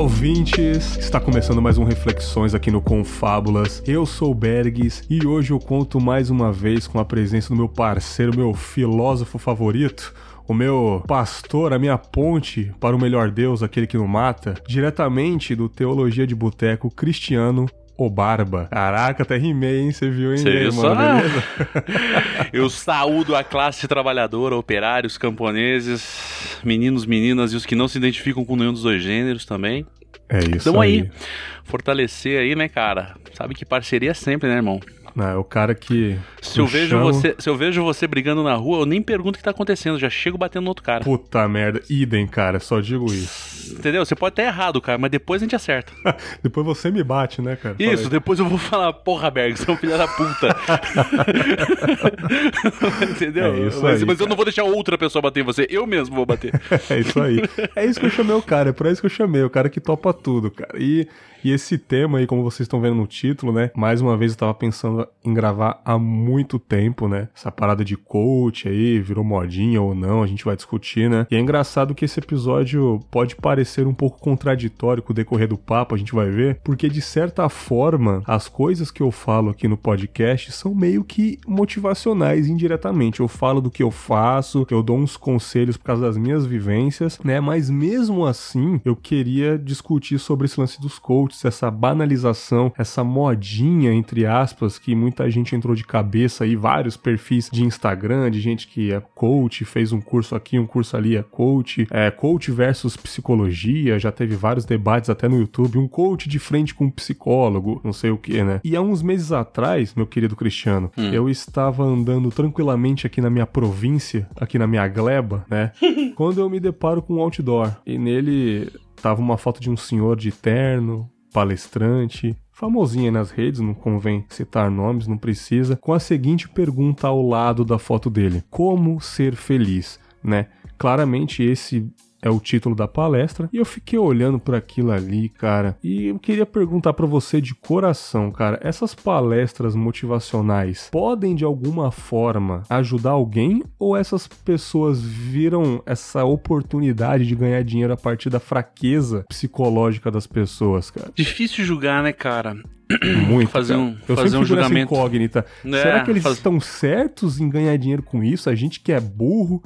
Ouvintes! Está começando mais um Reflexões aqui no Confábulas. Eu sou o Bergs e hoje eu conto mais uma vez com a presença do meu parceiro, meu filósofo favorito, o meu pastor, a minha ponte para o melhor Deus, aquele que não mata, diretamente do Teologia de Boteco Cristiano o Barba. Caraca, até rimei, hein? Você viu, hein, Cê aí, viu só? Beleza? Eu saúdo a classe trabalhadora, operários, camponeses, meninos, meninas e os que não se identificam com nenhum dos dois gêneros também. É isso Tamo aí. aí. Fortalecer aí, né, cara? Sabe que parceria é sempre, né, irmão? Não, é o cara que. Se eu vejo chamo- você, se eu vejo você brigando na rua, eu nem pergunto o que tá acontecendo, já chego batendo no outro cara. Puta merda, idem, cara, só digo isso. Entendeu? Você pode estar errado, cara, mas depois a gente acerta. Depois você me bate, né, cara? Isso, Fala depois eu vou falar, porra, Berg, você é um filho da puta. Entendeu? É isso mas aí, mas eu não vou deixar outra pessoa bater em você, eu mesmo vou bater. É isso aí. É isso que eu chamei o cara, é pra isso que eu chamei, o cara que topa tudo, cara. E, e esse tema aí, como vocês estão vendo no título, né? Mais uma vez eu tava pensando em gravar há muito tempo, né? Essa parada de coach aí, virou modinha ou não, a gente vai discutir, né? E é engraçado que esse episódio pode parecer um pouco contraditório com o decorrer do papo, a gente vai ver, porque de certa forma, as coisas que eu falo aqui no podcast são meio que motivacionais indiretamente. Eu falo do que eu faço, eu dou uns conselhos por causa das minhas vivências, né? Mas mesmo assim, eu queria discutir sobre esse lance dos coaches, essa banalização, essa modinha, entre aspas, que muita gente entrou de cabeça aí, vários perfis de Instagram, de gente que é coach, fez um curso aqui, um curso ali, é coach, é coach versus psicologia, já teve vários debates até no YouTube, um coach de frente com um psicólogo, não sei o que, né? E há uns meses atrás, meu querido Cristiano, eu estava andando tranquilamente aqui na minha província, aqui na minha gleba, né? quando eu me deparo com um outdoor e nele tava uma foto de um senhor de terno, palestrante, famosinha nas redes, não convém citar nomes, não precisa, com a seguinte pergunta ao lado da foto dele: Como ser feliz, né? Claramente esse é o título da palestra, e eu fiquei olhando por aquilo ali, cara, e eu queria perguntar pra você de coração, cara, essas palestras motivacionais podem de alguma forma ajudar alguém ou essas pessoas viram essa oportunidade de ganhar dinheiro a partir da fraqueza psicológica das pessoas, cara? Difícil julgar, né, cara? Muito. Fazer um- eu fazer um julgamento. incógnita. É, Será que eles faz- estão certos em ganhar dinheiro com isso? A gente que é burro?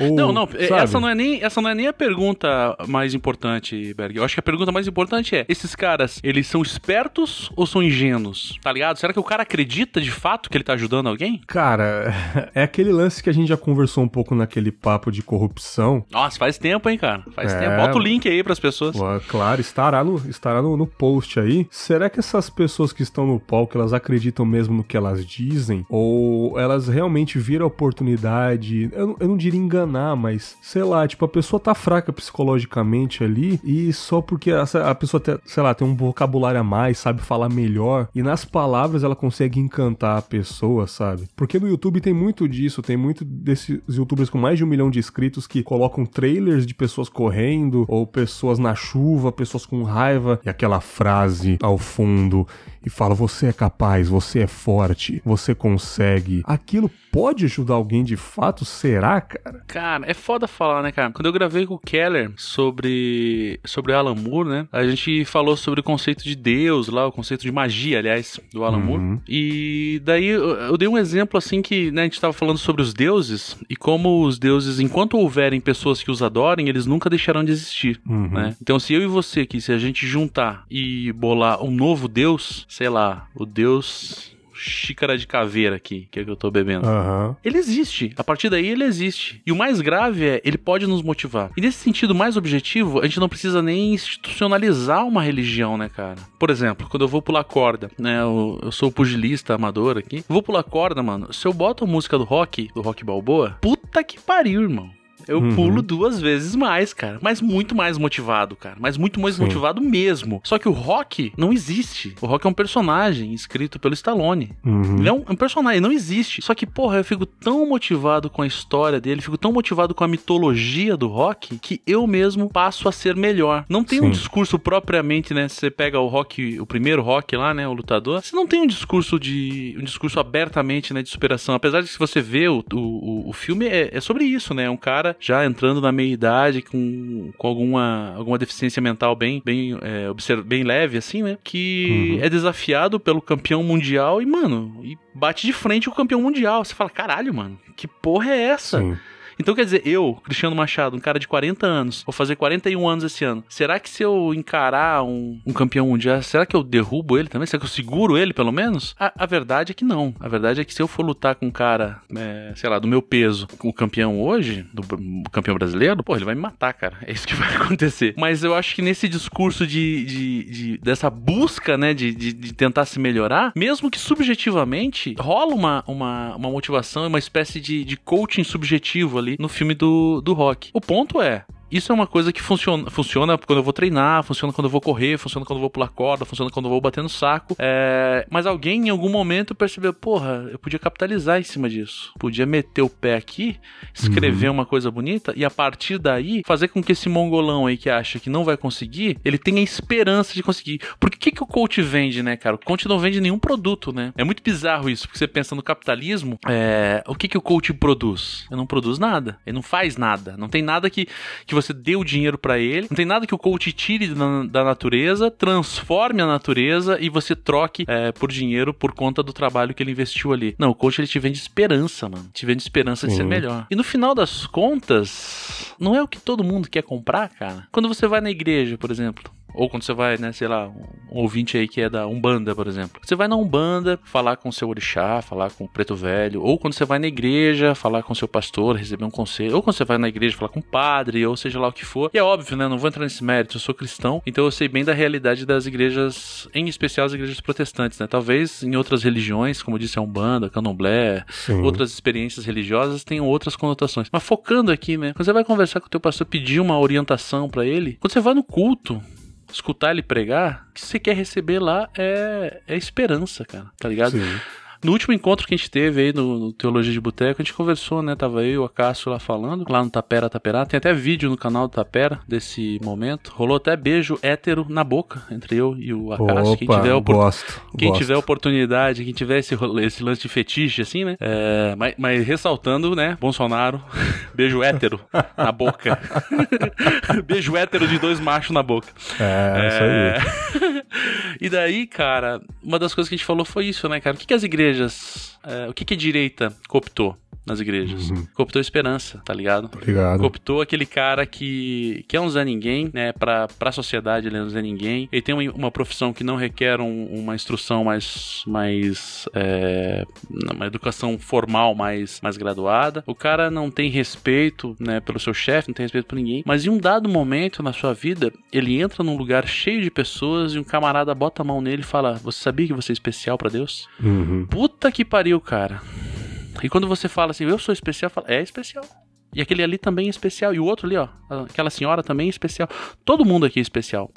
Ou, Não, não, sabe? essa não, é nem, essa não é nem a pergunta mais importante, Berg. Eu acho que a pergunta mais importante é: esses caras, eles são espertos ou são ingênuos? Tá ligado? Será que o cara acredita de fato que ele tá ajudando alguém? Cara, é aquele lance que a gente já conversou um pouco naquele papo de corrupção. Nossa, faz tempo, hein, cara? Faz É. tempo. Bota o link aí pras pessoas. Pô, Claro, estará, no, estará no, no post aí. Será que essas pessoas que estão no palco, elas acreditam mesmo no que elas dizem? Ou elas realmente viram a oportunidade? Eu, eu não diria enganar, mas sei lá, tipo, a pessoa tá fraca psicologicamente ali e só porque a pessoa, tem, sei lá, tem um vocabulário a mais, sabe falar melhor e nas palavras ela consegue encantar a pessoa, sabe? Porque no YouTube tem muito disso, tem muito desses youtubers com mais de um milhão de inscritos que colocam trailers de pessoas correndo ou pessoas na chuva, pessoas com raiva e aquela frase ao fundo e fala: Você é capaz, você é forte, você consegue. Aquilo pode ajudar alguém de fato? Será, cara? Cara, é foda falar, né, cara? Quando eu gravei com o Keller sobre, sobre Alan Moore, né? A gente falou sobre o conceito de Deus lá, o conceito de magia, aliás, do Alan Moore. E daí eu, eu dei um exemplo assim que né, a gente tava falando sobre os deuses e como os deuses, enquanto houverem pessoas que os adorem, eles nunca deixarão de existir, Uhum. né? Então se eu e você aqui, se a gente juntar e bolar um novo deus, sei lá, o deus xícara de caveira aqui, que é que eu tô bebendo. Aham. Ele existe. A partir daí ele existe. E o mais grave é, ele pode nos motivar. E nesse sentido mais objetivo, a gente não precisa nem institucionalizar uma religião, né, cara? Por exemplo, quando eu vou pular corda, né? Eu, eu sou pugilista amador aqui. Vou pular corda, mano. Se eu boto a música do rock, do rock balboa, puta que pariu, irmão. Eu uhum. pulo duas vezes mais, cara. Mas muito mais motivado, cara. Mas muito mais Sim. motivado mesmo. Só que o Rock não existe. O Rock é um personagem escrito pelo Stallone. Uhum. Ele é um, um, personagem, não existe. Só que, porra, eu fico tão motivado com a história dele, fico tão motivado com a mitologia do Rock, que eu mesmo passo a ser melhor. Não tem Sim. um discurso propriamente, né? Você pega o Rock, o primeiro Rock lá, né? O lutador. Você não tem um discurso de. um discurso abertamente, né? De superação. Apesar de que se você vê o, o, o filme, é, é sobre isso, né? É um cara já entrando na meia idade com, com alguma, alguma deficiência mental bem, bem, é, bem leve, assim, né? Que uhum. é desafiado pelo campeão mundial e, mano, e bate de frente com o campeão mundial. Você fala, caralho, mano, que porra é essa? Sim. Então, quer dizer, eu, Cristiano Machado, um cara de 40 anos, vou fazer 41 anos esse ano. Será que se eu encarar um, um campeão mundial, será que eu derrubo ele também? Será que eu seguro ele, pelo menos? A, a verdade é que não. A verdade é que se eu for lutar com um cara, é, sei lá, do meu peso, com o campeão hoje, do campeão brasileiro, pô, ele vai me matar, cara. É isso que vai acontecer. Mas eu acho que nesse discurso de, de, de dessa busca, né, de, de, de, tentar se melhorar, mesmo que subjetivamente, rola uma, uma, uma motivação, uma espécie de, de coaching subjetivo ali ali no filme do, do rock. O ponto é, isso é uma coisa que funciona, funciona quando eu vou treinar, funciona quando eu vou correr, funciona quando eu vou pular corda, funciona quando eu vou bater no saco. É... Mas alguém em algum momento percebeu, porra, eu podia capitalizar em cima disso. Podia meter o pé aqui, escrever uhum. uma coisa bonita e a partir daí fazer com que esse mongolão aí que acha que não vai conseguir, ele tenha esperança de conseguir. Porque o que, que o coach vende, né, cara? O coach não vende nenhum produto, né? É muito bizarro isso, porque você pensa no capitalismo, é... o que, que o coach produz? Ele não produz nada, ele não faz nada, não tem nada que, que você dê o dinheiro para ele. Não tem nada que o coach tire da, da, natureza, transforme a natureza e você troque é, por dinheiro por conta do trabalho que ele investiu ali. Não, o coach ele te vende esperança, mano. Te vende esperança Sim. de ser melhor. E no final das contas, não é o que todo mundo quer comprar, cara. Quando você vai na igreja, por exemplo, ou quando você vai, né, sei lá, um ouvinte aí que é da Umbanda, por exemplo. Você vai na Umbanda falar com o seu orixá, falar com o preto velho, ou quando você vai na igreja falar com o seu pastor, receber um conselho, ou quando você vai na igreja falar com o padre, ou seja lá o que for. E é óbvio, né, não vou entrar nesse mérito, eu sou cristão, então eu sei bem da realidade das igrejas, em especial as igrejas protestantes, né? Talvez em outras religiões, como disse a Umbanda, Candomblé, Sim. outras experiências religiosas tenham outras conotações. Mas focando aqui, né, quando você vai conversar com o teu pastor, pedir uma orientação para ele, quando você vai no culto, escutar ele pregar, o que você quer receber lá é, é esperança, cara, tá ligado? Sim. No último encontro que a gente teve aí no, no Teologia de Boteco, a gente conversou, né? Tava eu e o Acácio lá falando, lá no Tapera Taperá. Tem até vídeo no canal do Tapera desse momento. Rolou até beijo hétero na boca entre eu e o Acácio. Quem tiver, opor... gosto, quem gosto. tiver oportunidade, quem tiver esse, esse lance de fetiche, assim, né? É, mas, mas, ressaltando, né? Bolsonaro, beijo hétero na boca. beijo hétero de dois machos na boca. É, é... isso aí. e daí, cara, uma das coisas que a gente falou foi isso, né, cara? O que, que as igrejas é, o que, que a direita cooptou? Nas igrejas. Uhum. Cooptou esperança, tá ligado? Obrigado. Cooptou aquele cara que, que é um Zé Ninguém, né? Pra, pra sociedade ele é um Zé Ninguém. Ele tem uma, uma profissão que não requer um, uma instrução mais. mais é, uma educação formal mais, mais graduada. O cara não tem respeito, né? Pelo seu chefe, não tem respeito por ninguém. Mas em um dado momento na sua vida, ele entra num lugar cheio de pessoas e um camarada bota a mão nele e fala: Você sabia que você é especial para Deus? Uhum. Puta que pariu, cara. E quando você fala assim, eu sou especial, fala, é especial. E aquele ali também é especial. E o outro ali, ó, aquela senhora também é especial. Todo mundo aqui é especial.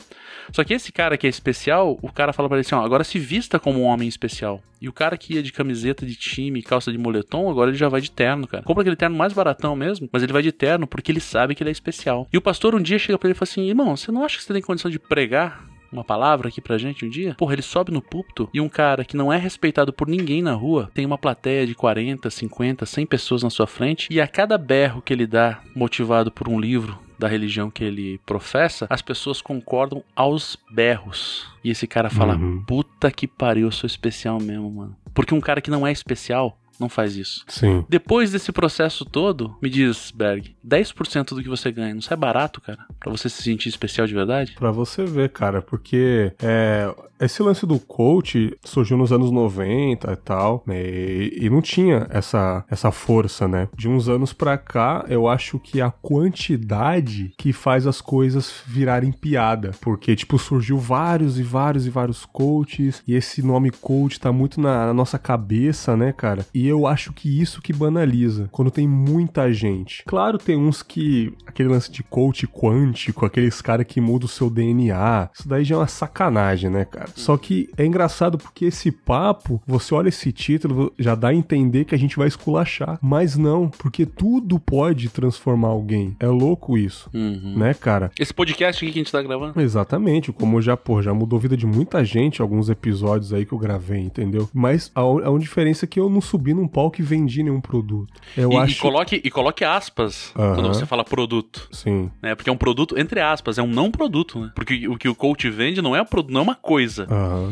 Só que esse cara que é especial, o cara fala pra ele assim, ó, agora se vista como um homem especial. E o cara que ia de camiseta de time, calça de moletom, agora ele já vai de terno, cara. Compra aquele terno mais baratão mesmo, mas ele vai de terno porque ele sabe que ele é especial. E o pastor um dia chega para ele e fala assim, irmão, você não acha que você tem condição de pregar uma palavra aqui pra gente um dia? Porra, ele sobe no púlpito e um cara que não é respeitado por ninguém na rua tem uma plateia de 40, 50, 100 pessoas na sua frente e a cada berro que ele dá, motivado por um livro da religião que ele professa, as pessoas concordam aos berros. E esse cara fala: uhum. puta que pariu, eu sou especial mesmo, mano. Porque um cara que não é especial não faz isso. Sim. Depois desse processo todo, me diz, Berg, 10% do que você ganha, não sai barato, cara? Pra você se sentir especial de verdade? Pra você ver, cara, porque é, esse lance do coach surgiu nos anos 90 e tal, né, e, e, não tinha essa, essa força, né? De uns anos pra cá, eu acho que a quantidade que faz as coisas virarem piada, porque, tipo, surgiu vários e vários e vários coaches, e esse nome coach tá muito na, na nossa cabeça, né, cara? E eu acho que isso que banaliza, quando tem muita gente. Claro, tem uns que. aquele lance de coach quântico, aqueles caras que mudam o seu DNA. Isso daí já é uma sacanagem, né, cara? Só que é engraçado porque esse papo, você olha esse título, já dá a entender que a gente vai esculachar. Mas não, porque tudo pode transformar alguém. É louco isso, Uhum. né, cara? Esse podcast aqui que a gente tá gravando. Exatamente, como já, pô, já mudou a vida de muita gente alguns episódios aí que eu gravei, entendeu? Mas a, un- a única diferença é que eu não subi num palco e vendi nenhum produto. Eu e, acho. e coloque, e coloque aspas quando você fala produto. Sim. Né? Porque é um produto, entre aspas, é um não produto, né? Porque o que o coach vende não é, um produ- não é uma coisa.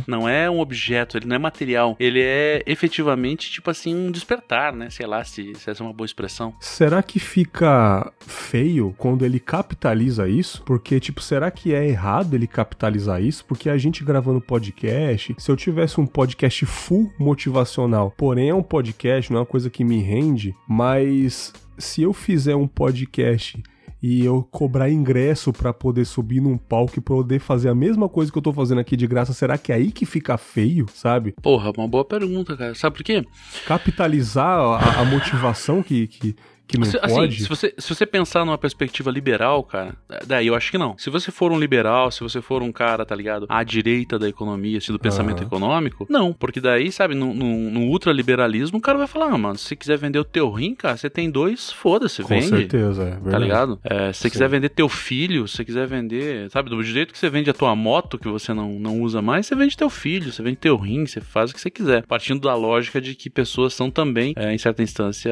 Não é um objeto, ele não é material. Ele é efetivamente, tipo assim, um despertar, né? Sei lá se, se essa é uma boa expressão. Será que fica feio quando ele capitaliza isso? Porque, tipo, será que é errado ele capitalizar isso? Porque a gente gravando podcast, se eu tivesse um podcast full motivacional, porém é um podcast, não é uma coisa que me rende, mas se eu fizer um podcast e eu cobrar ingresso pra poder subir num palco e poder fazer a mesma coisa que eu tô fazendo aqui de graça, será que é aí que fica feio, sabe? Porra, uma boa pergunta, cara. Sabe por quê? Capitalizar a, a motivação que, que, que não Se- assim, pode. se você, se você pensar numa perspectiva liberal, cara, daí eu acho que não. Se você for um liberal, se você for um cara, tá ligado, à direita da economia, assim, do pensamento Aham. econômico, não. Porque daí, sabe, no, no, no ultraliberalismo, o cara vai falar, ah, mano, se você quiser vender o teu rim, cara, você tem dois, foda-se, Com vende. certeza, é verdade. Tá ligado? É, se você quiser vender teu filho, se você quiser vender, sabe, do jeito que você vende a tua moto que você não, não usa mais, você vende teu filho, você vende teu rim, você faz o que você quiser. Partindo da lógica de que pessoas são também, é, em certa instância,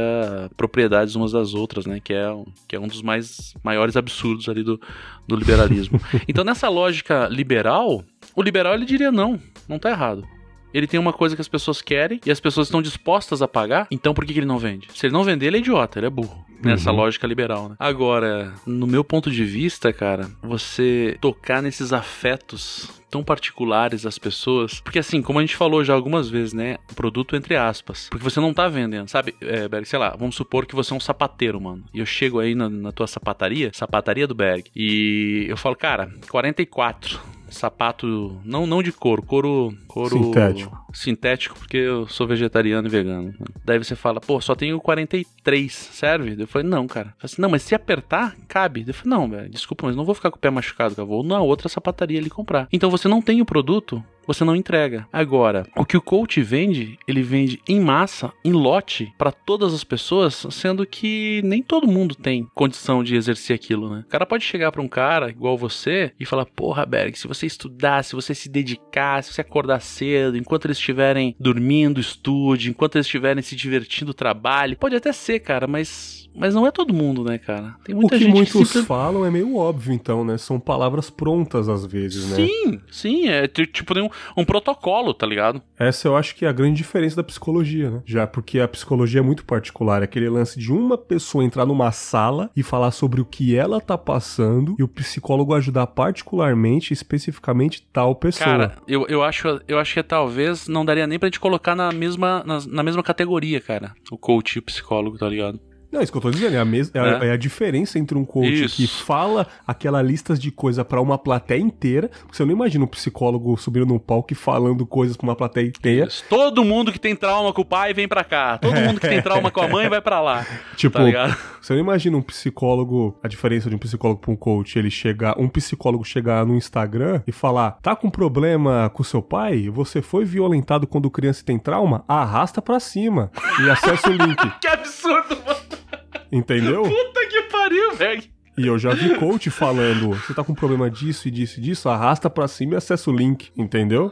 propriedades umas das outras, né? Que é, um- que é um dos mais maiores absurdos ali do, do liberalismo. então, nessa lógica liberal, o liberal ele diria não, não tá errado. Ele tem uma coisa que as pessoas querem e as pessoas estão dispostas a pagar, então por que, que ele não vende? Se ele não vender, ele é idiota, ele é burro. Nessa Uhum. lógica liberal, né? Agora, no meu ponto de vista, cara, você tocar nesses afetos tão particulares das pessoas. Porque assim, como a gente falou já algumas vezes, né? Produto entre aspas. Porque você não tá vendendo, sabe? É, Berg, sei lá, vamos supor que você é um sapateiro, mano. E eu chego aí na, na tua sapataria, sapataria do Berg, e eu falo, cara, 44. Sapato, não não de couro, couro. couro Sintético. Sintético, porque eu sou vegetariano e vegano. Daí você fala, pô, só tenho 43, serve? Eu falei, não, cara. Eu falei assim, não, mas se apertar, cabe. Eu falei, não, velho, desculpa, mas não vou ficar com o pé machucado, cara. Vou na outra sapataria ali comprar. Então você não tem o produto, você não entrega. Agora, o que o coach vende, ele vende em massa, em lote, pra todas as pessoas, sendo que nem todo mundo tem condição de exercer aquilo, né? O cara pode chegar pra um cara igual você e falar: Porra, Berg, se você estudar, se você se dedicar, se você acordar cedo, enquanto eles estiverem dormindo, estude, enquanto eles estiverem se divertindo, trabalhe. Pode até ser, cara, mas. Mas não é todo mundo, né, cara? Tem O muita que gente muitos que falam é meio óbvio, então, né? São palavras prontas às vezes, né? Sim, sim, é ti- tipo tem um, um protocolo, tá ligado? Essa eu acho que é a grande diferença da psicologia, né? Já porque a psicologia é muito particular, é aquele lance de uma pessoa entrar numa sala e falar sobre o que ela tá passando e o psicólogo ajudar particularmente, especificamente tal pessoa. Cara, eu, eu, acho, eu acho que talvez não daria nem pra gente colocar na mesma, na, na mesma categoria, cara. O coach e o psicólogo, tá ligado? Não, isso que eu tô dizendo, é a, mes... é. É. é a diferença entre um coach Isso. que fala aquela lista de coisa pra uma plateia inteira, porque você não imagina um psicólogo subindo num palco e falando coisas pra uma plateia inteira. Isso. Todo mundo que tem trauma com o pai vem pra cá. Todo mundo que tem trauma com a mãe vai pra lá. Tipo, Tá você não imagina um psicólogo, a diferença de um psicólogo pra um coach, ele chegar, um psicólogo chegar no Instagram e falar: "Tá com problema com seu pai? Você foi violentado quando criança e tem trauma? Arrasta pra cima e acessa o link". Que absurdo, mano. Entendeu? Puta que pariu, velho. E eu já vi coach falando: "Você tá com problema disso e disso e disso? Arrasta pra cima e acessa o link", entendeu?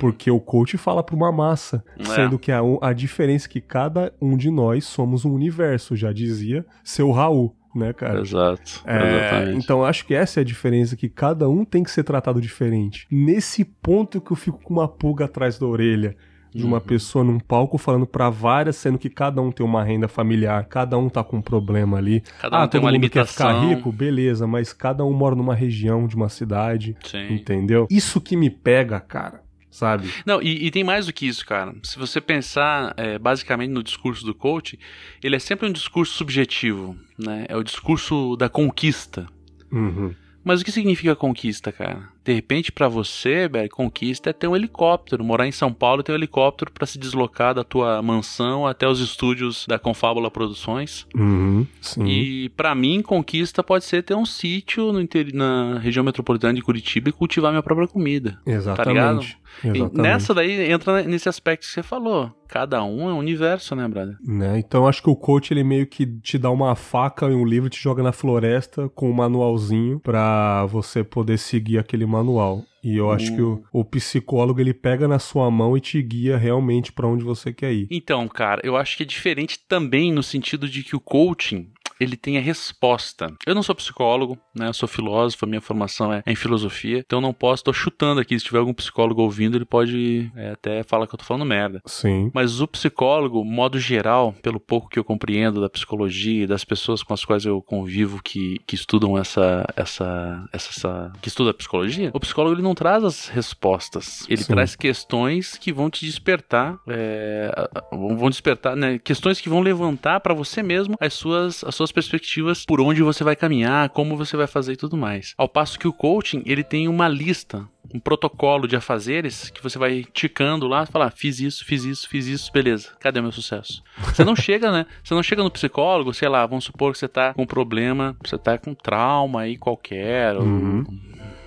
Porque o coach fala pra uma massa, É. sendo que a, a diferença é que cada um de nós somos um universo, já dizia seu Raul, né, cara? Exato. É, então acho que essa é a diferença, que cada um tem que ser tratado diferente. Nesse ponto que eu fico com uma pulga atrás da orelha de uma Uhum. pessoa num palco falando pra várias, sendo que cada um tem uma renda familiar, cada um tá com um problema ali. Cada um ah, tem todo uma mundo quer ficar limitação. rico, beleza, mas cada um mora numa região de uma cidade, Sim. entendeu? Isso que me pega, cara, sabe? Não, e, e tem mais do que isso, cara. Se você pensar é, basicamente no discurso do coach, ele é sempre um discurso subjetivo, né? É o discurso da conquista. Uhum. Mas o que significa conquista, cara? De repente, para você, Berg, conquista é ter um helicóptero. Morar em São Paulo ter um helicóptero para se deslocar da tua mansão até os estúdios da Confábula Produções. Uhum. E para mim, conquista pode ser ter um sítio na região metropolitana de Curitiba e cultivar minha própria comida. Exatamente. Tá ligado? E nessa daí entra nesse aspecto que você falou. Cada um é um universo, né, brother? Né? Então acho que o coach ele meio que te dá uma faca e um livro e te joga na floresta com um manualzinho pra você poder seguir aquele manual. E eu acho que o, o psicólogo ele pega na sua mão e te guia realmente pra onde você quer ir. Então, cara, eu acho que é diferente também no sentido de que o coaching ele tem a resposta. Eu não sou psicólogo, né? Eu sou filósofo, a minha formação é em filosofia, então eu não posso, tô chutando aqui, se tiver algum psicólogo ouvindo, ele pode é, até falar que eu tô falando merda. Sim. Mas o psicólogo, modo geral, pelo pouco que eu compreendo da psicologia e das pessoas com as quais eu convivo que, que estudam essa, essa, essa, essa que estuda a psicologia, o psicólogo ele não traz as respostas, ele Sim. traz questões que vão te despertar, é, vão despertar, né? Questões que vão levantar para você mesmo as suas, as suas perspectivas por onde você vai caminhar, como você vai fazer e tudo mais. Ao passo que o coaching, ele tem uma lista, um protocolo de afazeres que você vai ticando lá, falar, ah, fiz isso, fiz isso, fiz isso, beleza. Cadê o meu sucesso? Você não chega, né? Você não chega no psicólogo, sei lá, vamos supor que você tá com um problema, você tá com trauma aí qualquer, ou, Uhum.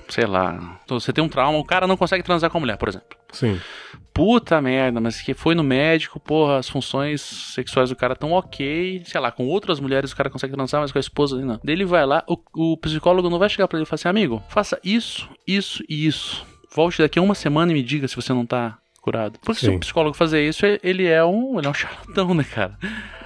sei lá. Então, você tem um trauma, o cara não consegue transar com a mulher, por exemplo. Sim. Puta merda, mas que foi no médico, porra, as funções sexuais do cara tão ok, sei lá, com outras mulheres o cara consegue transar, mas com a esposa não. Daí ele vai lá, o, o psicólogo não vai chegar pra ele e falar assim, amigo, faça isso, isso e isso. Volte daqui a uma semana e me diga se você não tá curado. Porque se Sim. o psicólogo fazer isso, ele é um, ele é um charlatão, né, cara?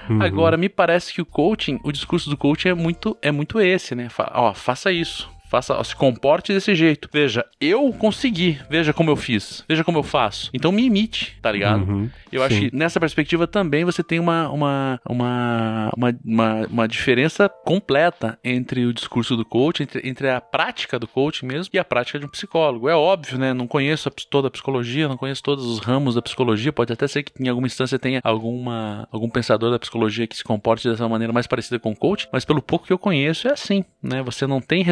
Uhum. Agora, me parece que o coaching, o discurso do coaching é muito, é muito esse, né? Fa- ó, faça isso. Faça, se comporte desse jeito. Veja, eu consegui. Veja como eu fiz. Veja como eu faço. Então me imite, tá ligado? Uhum. Eu acho Sim. que nessa perspectiva também você tem uma, uma, uma, uma, uma, diferença completa entre o discurso do coach, entre, entre a prática do coach mesmo e a prática de um psicólogo. É óbvio, né? Não conheço a toda a psicologia, não conheço todos os ramos da psicologia. Pode até ser que em alguma instância tenha alguma, algum pensador da psicologia que se comporte dessa maneira mais parecida com o coach, mas pelo pouco que eu conheço é assim, né? Você não tem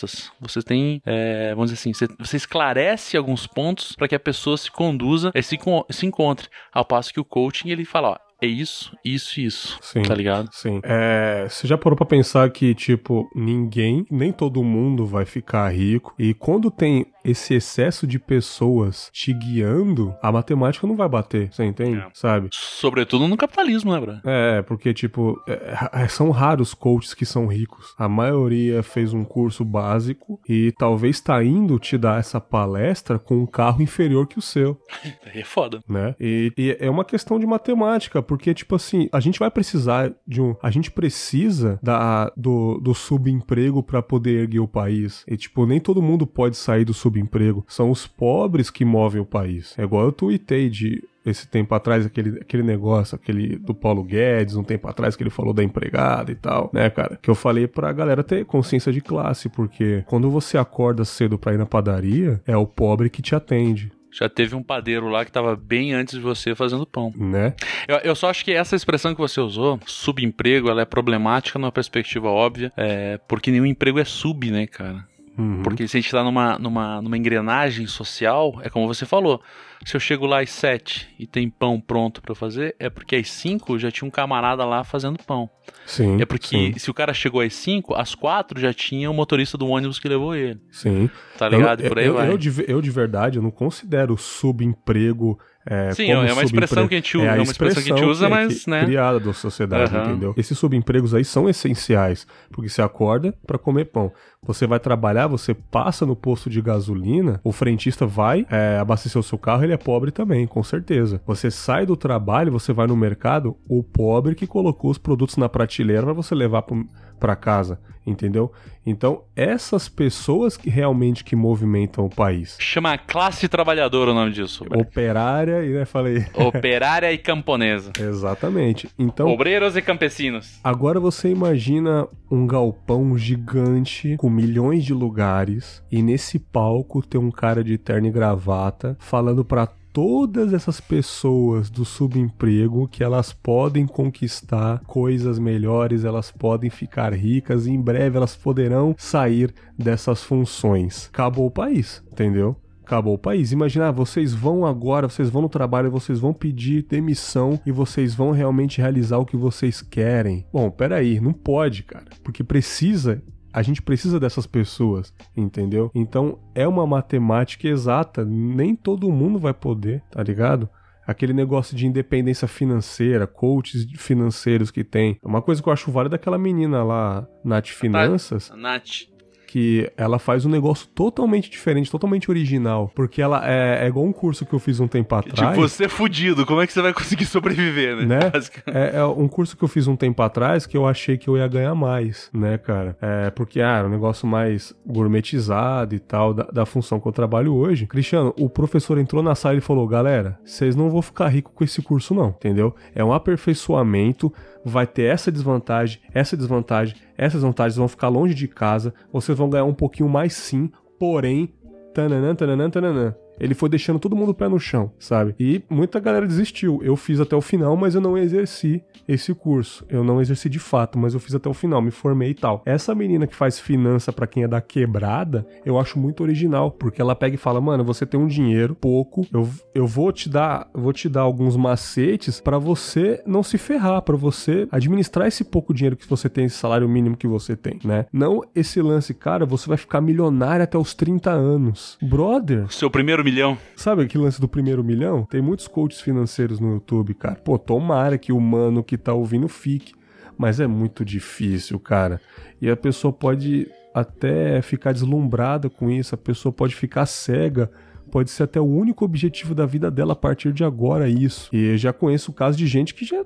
respostas. Você tem, é, vamos dizer assim, você, você esclarece alguns pontos para que a pessoa se conduza e se, se encontre. Ao passo que o coaching, ele fala, ó, é isso, isso e isso. Sim. Tá ligado? Sim. É, você já parou pra pensar que, tipo, ninguém, nem todo mundo vai ficar rico. E quando tem esse excesso de pessoas te guiando, a matemática não vai bater, você entende? É. Sabe? Sobretudo no capitalismo, né, bro? É, porque, tipo, é, é, são raros coaches que são ricos. A maioria fez um curso básico e talvez tá indo te dar essa palestra com um carro inferior que o seu é foda. né? E, e é uma questão de matemática, porque, tipo assim, a gente vai precisar de um. A gente precisa da, do, do subemprego para poder erguer o país. E, tipo, nem todo mundo pode sair do subemprego. São os pobres que movem o país. É igual eu tuitei de. Esse tempo atrás, aquele, aquele negócio, aquele do Paulo Guedes, um tempo atrás que ele falou da empregada e tal, né, cara? Que eu falei pra galera ter consciência de classe, porque quando você acorda cedo pra ir na padaria, é o pobre que te atende, Já teve um padeiro lá que tava bem antes de você fazendo pão. né? Eu, eu só acho que essa expressão que você usou, subemprego, ela é problemática numa perspectiva óbvia, é, porque nenhum emprego é sub, né, cara? Uhum. Porque se a gente tá numa, numa, numa engrenagem social, é como você falou. Se eu chego lá às sete e tem pão pronto pra eu fazer, é porque às cinco já tinha um camarada lá fazendo pão. Sim. É porque Sim. se o cara chegou às cinco, às quatro já tinha o motorista do ônibus que levou ele. sim. Tá ligado? Eu, por aí eu, vai. eu, de, eu de verdade, eu não considero subemprego. É, Sim, como é uma expressão que a gente usa, é expressão que a gente usa, é mas, né? criada da sociedade, Aham. entendeu? Esses subempregos aí são essenciais, porque você acorda pra comer pão. Você vai trabalhar, você passa no posto de gasolina, o frentista vai é, abastecer o seu carro, ele é pobre também, com certeza. Você sai do trabalho, você vai no mercado, o pobre que colocou os produtos na prateleira pra você levar pro- pra casa, entendeu? Então, essas pessoas que realmente que movimentam o país. Chama classe trabalhadora o nome disso. Operária e, né, falei... Operária e camponesa. Exatamente. Então, Obreiros e campesinos. Agora você imagina um galpão gigante com milhões de lugares e nesse palco tem um cara de terno e gravata falando pra todas essas pessoas do subemprego que elas podem conquistar coisas melhores, elas podem ficar ricas e em breve elas poderão sair dessas funções. Acabou o país, entendeu? acabou o país. Imagina, ah, vocês vão agora, vocês vão no trabalho, vocês vão pedir demissão e vocês vão realmente realizar o que vocês querem. Bom, peraí, não pode, cara. Porque precisa a gente precisa dessas pessoas, entendeu? Então é uma matemática exata, nem todo mundo vai poder, tá ligado? Aquele negócio de independência financeira, coaches financeiros que tem. Uma coisa que eu acho válida daquela menina lá, Nath Finanças. Nath que ela faz um negócio totalmente diferente, totalmente original. Porque ela é, é igual um curso que eu fiz um tempo atrás. Tipo, você é fudido, como é que você vai conseguir sobreviver, né? né? É, é, um curso que eu fiz um tempo atrás que eu achei que eu ia ganhar mais, né, cara? É, porque, ah, era um negócio mais gourmetizado e tal, da, da função que eu trabalho hoje. Cristiano, o professor entrou na sala e falou: galera, vocês não vão ficar rico com esse curso, não, entendeu? É um aperfeiçoamento vai ter essa desvantagem, essa desvantagem, essas vantagens vão ficar longe de casa, vocês vão ganhar um pouquinho mais sim, porém, tananã, tananã, tananã. Ele foi deixando todo mundo pé no chão, sabe? E muita galera desistiu. Eu fiz até o final, mas eu não exerci esse curso. Eu não exerci de fato, mas eu fiz até o final, me formei e tal. Essa menina que faz finança para quem é da quebrada, eu acho muito original, porque ela pega e fala: "Mano, você tem um dinheiro pouco, eu, eu vou te dar, vou te dar alguns macetes para você não se ferrar, para você administrar esse pouco dinheiro que você tem, esse salário mínimo que você tem, né? Não esse lance, cara, você vai ficar milionário até os 30 anos. Brother, seu primeiro milhão. Sabe aquele lance do primeiro milhão? Tem muitos coaches financeiros no YouTube, cara. Pô, tomara que o mano que tá ouvindo fique. Mas é muito difícil, cara. E a pessoa pode até ficar deslumbrada com isso, a pessoa pode ficar cega pode ser até o único objetivo da vida dela a partir de agora isso. E já conheço o caso de gente que já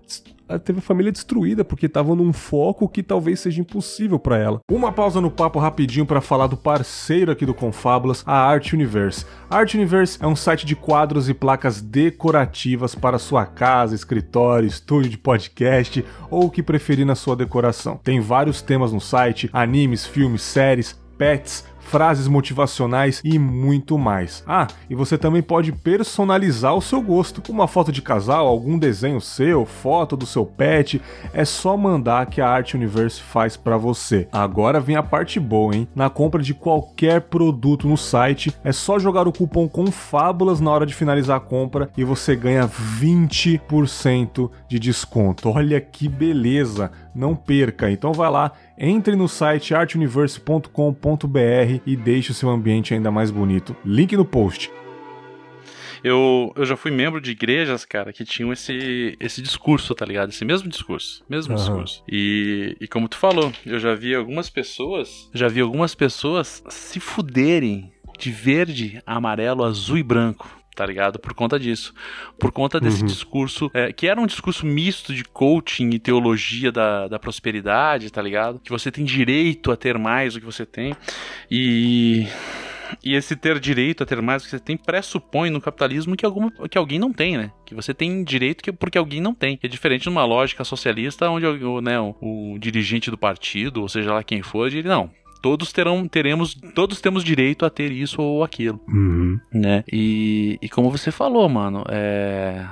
teve a família destruída porque estava num foco que talvez seja impossível para ela. Uma pausa no papo rapidinho para falar do parceiro aqui do Confábulas, a Art Universe. A Art Universe é um site de quadros e placas decorativas para sua casa, escritório, estúdio de podcast ou o que preferir na sua decoração. Tem vários temas no site: animes, filmes, séries, pets, frases motivacionais e muito mais. Ah, e você também pode personalizar o seu gosto. Uma foto de casal, algum desenho seu, foto do seu pet, é só mandar que a Art Universe faz para você. Agora vem a parte boa, hein? Na compra de qualquer produto no site, é só jogar o cupom com fábulas na hora de finalizar a compra e você ganha 20% de desconto. Olha que beleza! Não perca. Então vai lá entre no site artuniverse.com.br e deixe o seu ambiente ainda mais bonito. Link no post. Eu, eu já fui membro de igrejas, cara, que tinham esse, esse discurso, tá ligado? Esse mesmo discurso. Mesmo uhum. discurso. E, e como tu falou, eu já vi algumas pessoas. Já vi algumas pessoas se fuderem de verde, amarelo, azul e branco tá ligado? Por conta disso. Por conta desse uhum. discurso, é, que era um discurso misto de coaching e teologia da, da prosperidade, tá ligado? Que você tem direito a ter mais do que você tem. E. E esse ter direito a ter mais do que você tem pressupõe no capitalismo que, alguma, que alguém não tem, né? Que você tem direito que, porque alguém não tem. É diferente de uma lógica socialista onde o, né, o, o dirigente do partido, ou seja lá quem for, ele não todos terão, teremos, todos temos direito a ter isso ou aquilo, uhum. né? E, e como você falou, mano, é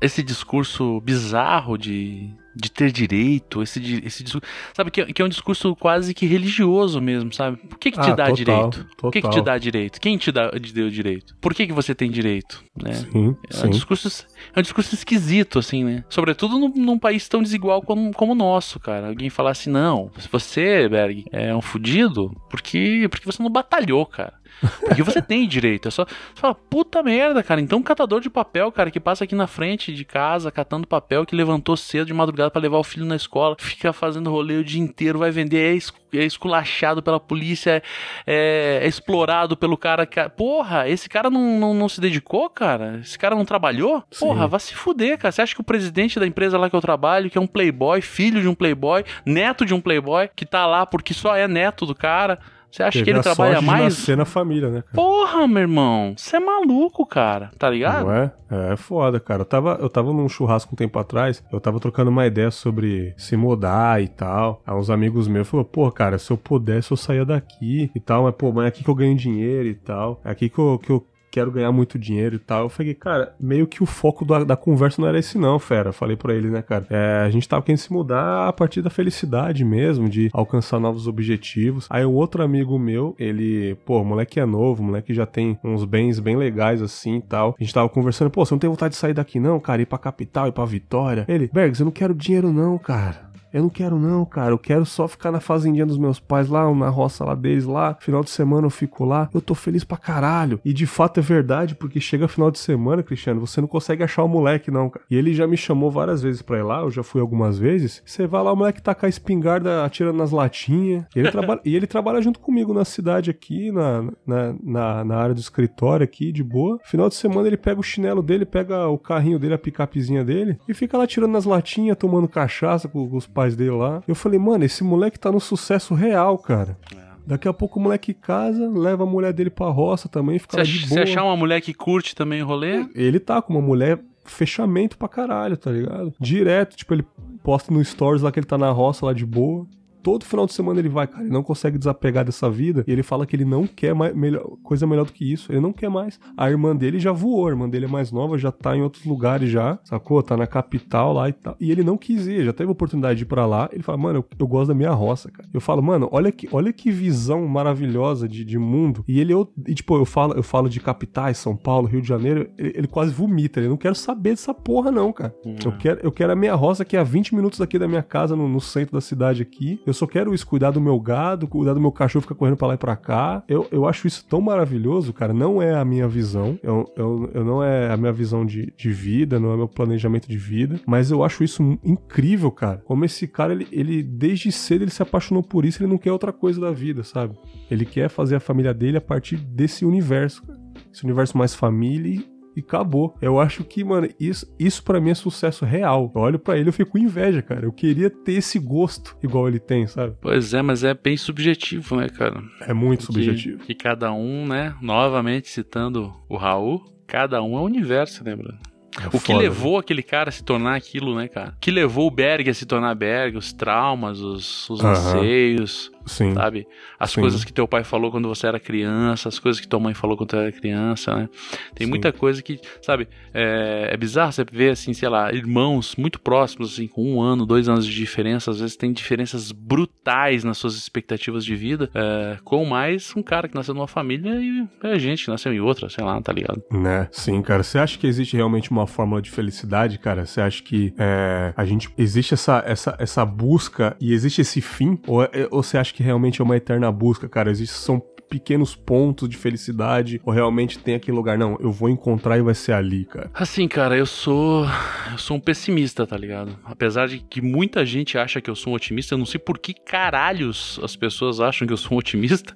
esse discurso bizarro de de ter direito, esse, esse discurso. Sabe, que, que é um discurso quase que religioso mesmo, sabe? Por que, que te ah, dá total, direito? Total. Por que, que te dá direito? Quem te, dá, te deu direito? Por que, que você tem direito? Né? Sim, é, Um discurso, é um discurso esquisito, assim, né? Sobretudo num, num país tão desigual como, como o nosso, cara. Alguém falar assim, não, se você, Berg, é um fudido, porque, porque você não batalhou, cara. Porque você tem direito. É só. Você fala, puta merda, cara. Então um catador de papel, cara, que passa aqui na frente de casa catando papel, que levantou cedo de madrugada para levar o filho na escola, fica fazendo rolê o dia inteiro, vai vender, é, é esculachado pela polícia, é, é, explorado pelo cara que. Porra, esse cara não, não, não, se dedicou, cara? Esse cara não trabalhou? Porra, Sim. vai se fuder, cara. Você acha que o presidente da empresa lá que eu trabalho, que é um playboy, filho de um playboy, neto de um playboy, que tá lá porque só é neto do cara você acha Teve que ele trabalha mais? De na família, né? Cara? Porra, meu irmão. Você é maluco, cara. Tá ligado? Não é? É foda, cara. Eu tava, eu tava num churrasco um tempo atrás. Eu tava trocando uma ideia sobre se mudar e tal. Aí uns amigos meus falaram, pô, cara, se eu pudesse eu saía daqui e tal. Mas, pô, mas é aqui que eu ganho dinheiro e tal. É aqui que eu, que eu quero ganhar muito dinheiro e tal. Eu falei, cara, meio que o foco da, da conversa não era esse não, fera. falei para ele, né, cara? É, a gente tava querendo se mudar a partir da felicidade mesmo, de alcançar novos objetivos. Aí um outro amigo meu, ele, pô, moleque é novo, moleque já tem uns bens bem legais assim e tal. A gente tava conversando, pô, você não tem vontade de sair daqui não, cara, ir pra capital, ir pra Vitória? Ele, Bergs, eu não quero dinheiro não, cara. Eu não quero não, cara. Eu quero só ficar na fazendinha dos meus pais lá, na roça lá deles lá. Final de semana eu fico lá. Eu tô feliz pra caralho. E de fato é verdade, porque chega final de semana, Cristiano, você não consegue achar o moleque não, cara. E ele já me chamou várias vezes pra ir lá, eu já fui algumas vezes. Você vai lá, o moleque tá com a espingarda atirando nas latinhas. E ele, trabalha, e ele trabalha junto comigo na cidade aqui, na, na, na, na área do escritório aqui, de boa. Final de semana ele pega o chinelo dele, pega o carrinho dele, a picapezinha dele, e fica lá tirando nas latinhas, tomando cachaça com, com os pais dele lá. Eu falei, mano, esse moleque tá no sucesso real, cara. É. Daqui a pouco o moleque casa, leva a mulher dele pra roça também, fica cê, de boa. Se achar uma mulher que curte também o rolê? Ele tá com uma mulher fechamento pra caralho, tá ligado? Direto, tipo, ele posta no stories lá que ele tá na roça lá de boa todo final de semana ele vai, cara, ele não consegue desapegar dessa vida e ele fala que ele não quer mais, melhor, coisa melhor do que isso, ele não quer mais. A irmã dele já voou, a irmã dele é mais nova, já tá em outros lugares já, sacou? Tá na capital lá e tal. E ele não quis ir, já teve oportunidade de ir pra lá. Ele fala, mano, eu, eu gosto da minha roça, cara. Eu falo, mano, olha que, olha que visão maravilhosa de, de mundo. E ele, eu, e, tipo, eu falo, eu falo de capitais, São Paulo, Rio de Janeiro, ele, ele quase vomita. Ele não quer saber dessa porra, não, cara. Hum. Eu, quero, eu quero a minha roça que é a 20 minutos aqui da minha casa, no, no centro da cidade aqui. Eu só quero isso, cuidar do meu gado, cuidar do meu cachorro, ficar correndo pra lá e pra cá. Eu, eu acho isso tão maravilhoso, cara. Não é a minha visão. Eu, eu, eu não é a minha visão de, de vida, não é meu planejamento de vida. Mas eu acho isso incrível, cara. Como esse cara, ele, ele desde cedo ele se apaixonou por isso, ele não quer outra coisa da vida, sabe? Ele quer fazer a família dele a partir desse universo, cara. Esse universo mais família e acabou. Eu acho que, mano, isso, isso para mim é sucesso real. Eu olho para ele e fico com inveja, cara. Eu queria ter esse gosto igual ele tem, sabe? Pois é, mas é bem subjetivo, né, cara? É muito que, subjetivo. Que cada um, né, novamente citando o Raul, cada um é um universo, né, Bruno? É o foda, que levou né? aquele cara a se tornar aquilo, né, cara? O que levou o Berg a se tornar Berg, os traumas, os, os anseios, Sim. Sabe? As Sim. coisas que teu pai falou quando você era criança, as coisas que tua mãe falou quando tu era criança, né? Tem Sim. muita coisa que, sabe, é, é, bizarro você ver, assim, sei lá, irmãos muito próximos, assim, com um ano, dois anos de diferença, às vezes tem diferenças brutais nas suas expectativas de vida, é, com mais um cara que nasceu numa família e a gente que nasceu em outra, sei lá, tá ligado? Né? Sim, cara. Você acha que existe realmente uma fórmula de felicidade, cara? Você acha que é, a gente existe essa, essa, essa busca e existe esse fim? Ou, é, ou você acha que realmente é uma eterna busca, cara. Existem são pequenos pontos de felicidade ou realmente tem aquele lugar não, eu vou encontrar e vai ser ali, cara. Assim, cara, eu sou eu sou um pessimista, tá ligado? Apesar de que muita gente acha que eu sou um otimista, eu não sei por que caralhos as pessoas acham que eu sou um otimista.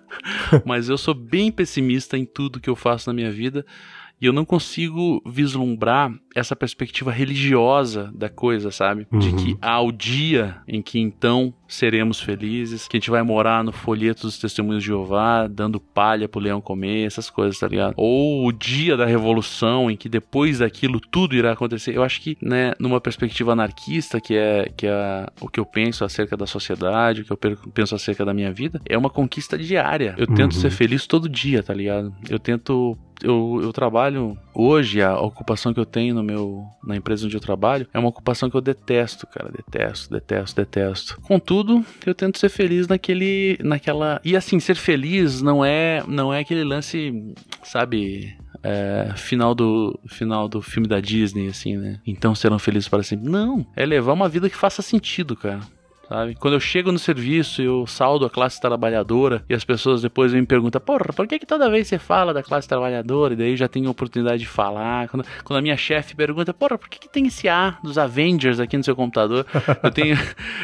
mas eu sou bem pessimista em tudo que eu faço na minha vida. E eu não consigo vislumbrar essa perspectiva religiosa da coisa, sabe? Uhum. De que há o dia em que então seremos felizes, que a gente vai morar no folheto dos testemunhos de Jeová, dando palha pro leão comer, essas coisas, tá ligado? Ou o dia da revolução, em que depois daquilo tudo irá acontecer. Eu acho que, né, numa perspectiva anarquista, que é, que é o que eu penso acerca da sociedade, o que eu penso acerca da minha vida, é uma conquista diária. Eu tento uhum. ser feliz todo dia, tá ligado? Eu tento eu, eu trabalho hoje, a ocupação que eu tenho no meu, na empresa onde eu trabalho, é uma ocupação que eu detesto, cara. Detesto, detesto, detesto. Contudo, tudo, eu tento ser feliz naquele, naquela. E assim, ser feliz não é, não é aquele lance, sabe? É, final do final do filme da Disney, assim, né? Então serão felizes para sempre. Não, é levar uma vida que faça sentido, cara sabe? Quando eu chego no serviço, eu saldo a classe trabalhadora e as pessoas depois me perguntam, porra, por que, que toda vez você fala da classe trabalhadora? E daí já tenho a oportunidade de falar. Quando, quando a minha chefe pergunta, porra, por que, que tem esse A dos Avengers aqui no seu computador? eu tenho,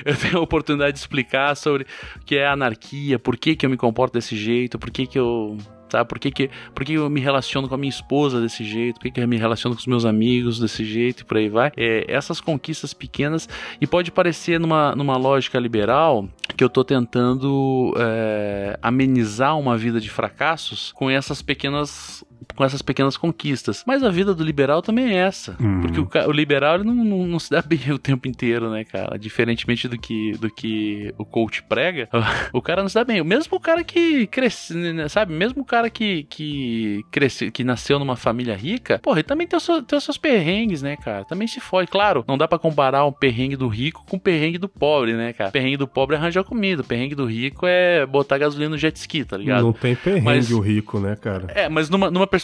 eu tenho a oportunidade de explicar sobre o que é anarquia, por que, que eu me comporto desse jeito, por que, que eu sabe? Por que, que, por que eu me relaciono com a minha esposa desse jeito? Por que, que eu me relaciono com os meus amigos desse jeito e por aí vai? É, essas conquistas pequenas, e pode parecer numa, numa lógica liberal que eu tô tentando é, amenizar uma vida de fracassos com essas pequenas com essas pequenas conquistas. Mas a vida do liberal também é essa. Uhum. Porque o, o liberal ele não, não, não, se dá bem o tempo inteiro, né, cara? Diferentemente do que, do que o coach prega, o cara não se dá bem. Mesmo o cara que cresce, né, sabe? Mesmo o cara que, que cresce, que nasceu numa família rica, porra, ele também tem os, seus, tem os seus perrengues, né, cara? Também se fode. Claro, não dá para comparar um perrengue do rico com o perrengue do pobre, né, cara? O perrengue do pobre é arranjar comida, o perrengue do rico é botar gasolina no jet ski, tá ligado? Não tem perrengue mas, o rico, né, cara? É, mas numa, numa perspectiva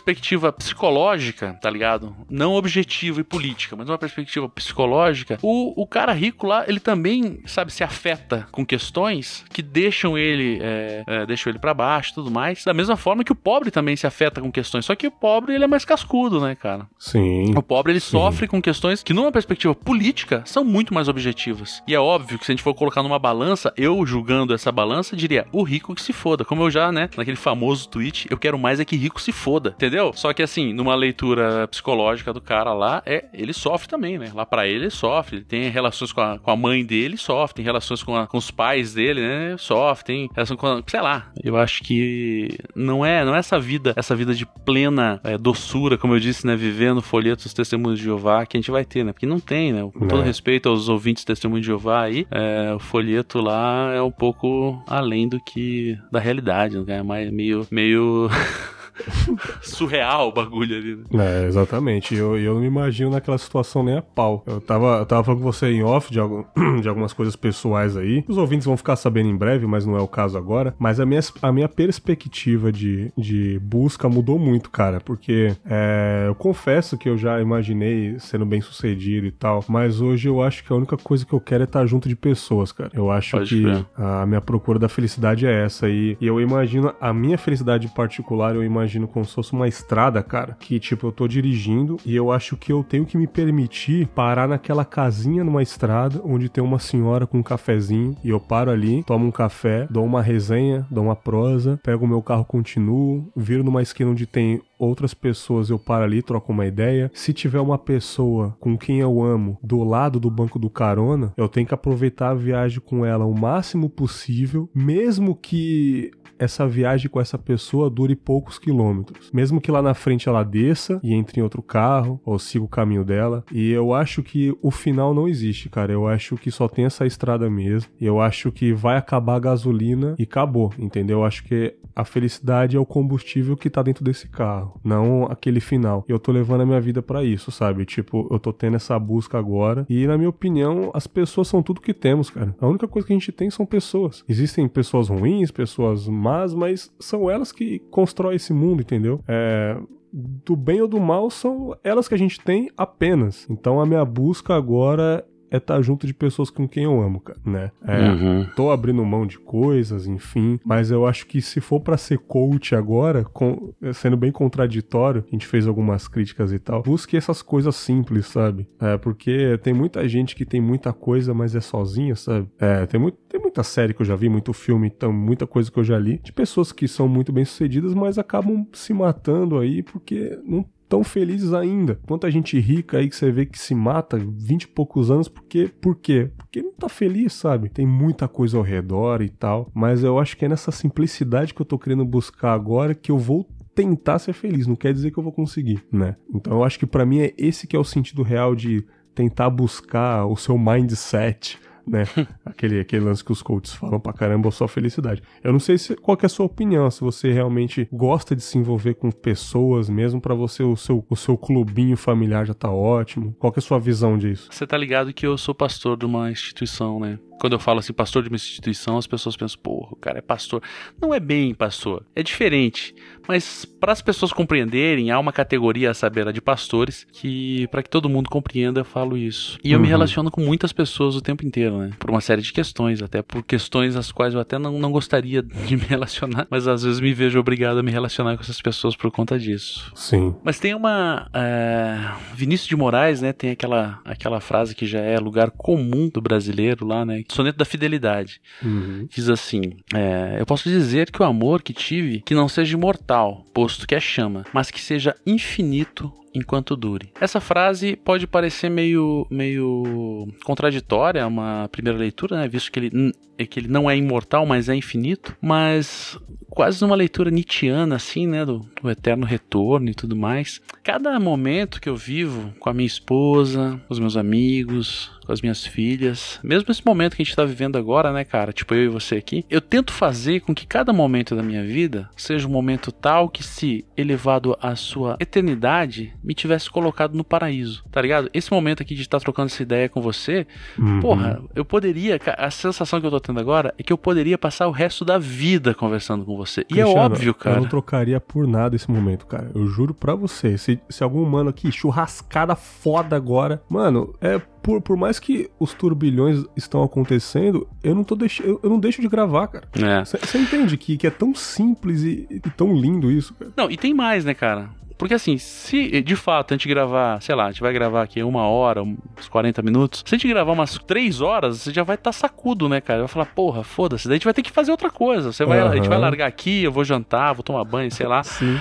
psicológica, tá ligado? Não objetiva e política, mas numa perspectiva psicológica, o, o cara rico lá, ele também, sabe, se afeta com questões que deixam ele, é, é, deixam ele para baixo tudo mais. Da mesma forma que o pobre também se afeta com questões, só que o pobre, ele é mais cascudo, né, cara? Sim. O pobre, ele sim. sofre com questões que, numa perspectiva política, são muito mais objetivas. E é óbvio que se a gente for colocar numa balança, eu julgando essa balança, diria, o rico que se foda. Como eu já, né, naquele famoso tweet, eu quero mais é que rico se foda, entendeu? Só que assim, numa leitura psicológica do cara lá, é, ele sofre também, né? Lá para ele, ele sofre. Ele tem relações com a, com a mãe dele, sofre. Tem relações com, a, com os pais dele, né? Sofre. Tem relação com, a, sei lá. Eu acho que não é, não é essa vida, essa vida de plena é, doçura, como eu disse, né? Vivendo folhetos dos testemunhos de Jeová que a gente vai ter, né? Porque não tem, né? Com todo é. respeito aos ouvintes testemunhos de Jeová aí, é, o folheto lá é um pouco além do que da realidade, né? É mais meio meio surreal o bagulho ali. Né? É, exatamente. Eu, eu não me imagino naquela situação nem a pau. Eu tava, eu tava falando com você em off de, algum, de algumas coisas pessoais aí. Os ouvintes vão ficar sabendo em breve, mas não é o caso agora. Mas a minha, a minha perspectiva de, de busca mudou muito, cara. Porque é, eu confesso que eu já imaginei sendo bem sucedido e tal. Mas hoje eu acho que a única coisa que eu quero é estar junto de pessoas, cara. Eu acho Pode que ver. a minha procura da felicidade é essa. E, e eu imagino a minha felicidade particular, eu imagino imagino como se fosse uma estrada, cara, que tipo, eu tô dirigindo e eu acho que eu tenho que me permitir parar naquela casinha numa estrada onde tem uma senhora com um cafezinho e eu paro ali, tomo um café, dou uma resenha, dou uma prosa, pego o meu carro, continuo, viro numa esquina onde tem outras pessoas, eu paro ali, troco uma ideia. Se tiver uma pessoa com quem eu amo do lado do banco do carona, eu tenho que aproveitar a viagem com ela o máximo possível, mesmo que essa viagem com essa pessoa dure poucos quilômetros. Mesmo que lá na frente ela desça e entre em outro carro, ou siga o caminho dela. E eu acho que o final não existe, cara. Eu acho que só tem essa estrada mesmo. Eu acho que vai acabar a gasolina e acabou, entendeu? Eu acho que a felicidade é o combustível que tá dentro desse carro, não aquele final. E eu tô levando a minha vida para isso, sabe? Tipo, eu tô tendo essa busca agora. E na minha opinião, as pessoas são tudo que temos, cara. A única coisa que a gente tem são pessoas. Existem pessoas ruins, pessoas más, mas são elas que constroem esse mundo, entendeu? É, do bem ou do mal são elas que a gente tem apenas. Então a minha busca agora é estar tá junto de pessoas com quem eu amo, cara, né? É, uhum. Tô abrindo mão de coisas, enfim, mas eu acho que se for para ser coach agora, com, sendo bem contraditório, a gente fez algumas críticas e tal, busque essas coisas simples, sabe? É, porque tem muita gente que tem muita coisa, mas é sozinha, sabe? É, tem, muito, tem muita série que eu já vi, muito filme, então, muita coisa que eu já li, de pessoas que são muito bem sucedidas, mas acabam se matando aí porque não tão felizes ainda. Quanta gente rica aí que você vê que se mata 20 e poucos anos, porque, por quê? Porque não tá feliz, sabe? Tem muita coisa ao redor e tal, mas eu acho que é nessa simplicidade que eu tô querendo buscar agora que eu vou tentar ser feliz, não quer dizer que eu vou conseguir, né? Então eu acho que para mim é esse que é o sentido real de tentar buscar o seu mindset, né? aquele, aquele lance que os coaches falam pra caramba, só felicidade. Eu não sei se, qual é a sua opinião, se você realmente gosta de se envolver com pessoas mesmo, para você o seu, o seu clubinho familiar já tá ótimo. Qual é a sua visão disso? Você tá ligado que eu sou pastor de uma instituição, né? Quando eu falo assim, pastor de uma instituição, as pessoas pensam, porra, o cara é pastor. Não é bem pastor, é diferente. Mas para as pessoas compreenderem, há uma categoria a saber a de pastores que, para que todo mundo compreenda, eu falo isso. E eu me uhum. relaciono com muitas pessoas o tempo inteiro, né? Por uma série de questões, até por questões as quais eu até não, não gostaria de me relacionar, mas às vezes me vejo obrigado a me relacionar com essas pessoas por conta disso. Sim. Mas tem uma. É... Vinícius de Moraes, né? Tem aquela, aquela frase que já é lugar comum do brasileiro lá, né? Soneto da Fidelidade. Uhum. Diz assim: é, Eu posso dizer que o amor que tive, que não seja imortal, posto que é chama, mas que seja infinito enquanto dure. Essa frase pode parecer meio, meio contraditória, uma primeira leitura, né? Visto que ele, que ele não é imortal, mas é infinito. Mas quase numa leitura nietzschiana, assim, né? Do, do eterno retorno e tudo mais. Cada momento que eu vivo com a minha esposa, com os meus amigos, com as minhas filhas, mesmo esse momento que a gente tá vivendo agora, né, cara? Tipo eu e você aqui, eu tento fazer com que cada momento da minha vida seja um momento tal que, se elevado à sua eternidade, me tivesse colocado no paraíso, tá ligado? Esse momento aqui de estar tá trocando essa ideia com você, uhum. porra, eu poderia, a sensação que eu tô tendo agora é que eu poderia passar o resto da vida conversando com você. E é Cristiano, é óbvio, cara. Eu não trocaria por nada esse momento, cara. Eu juro pra você. Se, se algum humano aqui, churrascada foda agora, mano, é por, por mais que os turbilhões estão acontecendo, eu não tô deix... eu, não deixo de gravar, cara. Você é. entende que, que é tão simples e, e tão lindo isso, cara? Não, e tem mais, né, cara? Porque assim, se de fato a gente gravar, sei lá, a gente vai gravar aqui uma hora, uns 40 minutos, se a gente gravar umas 3 horas, você já vai estar tá sacudo, né, cara? Vai falar, porra, foda-se, daí a gente vai ter que fazer outra coisa. Você vai, uhum. A gente vai largar aqui, eu vou jantar, vou tomar banho, sei lá. Sim.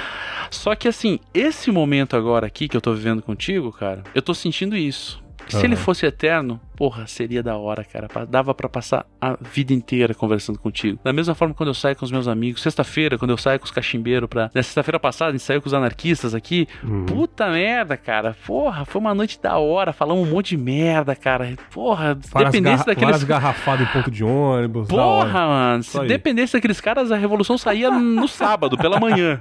Só que assim, esse momento agora aqui que eu tô vivendo contigo, cara, eu tô sentindo isso. Se uhum. ele fosse eterno, porra, seria da hora, cara. Dava para passar a vida inteira conversando contigo. Da mesma forma quando eu saio com os meus amigos, sexta-feira, quando eu saio com os cachimbeiros pra. Na sexta-feira passada, a gente saiu com os anarquistas aqui. Uhum. Puta merda, cara. Porra, foi uma noite da hora. Falamos um monte de merda, cara. Porra, se dependesse daqueles. Várias garrafadas em ponto de ônibus. Porra, mano. Se dependesse daqueles caras, a revolução saía no sábado, pela manhã.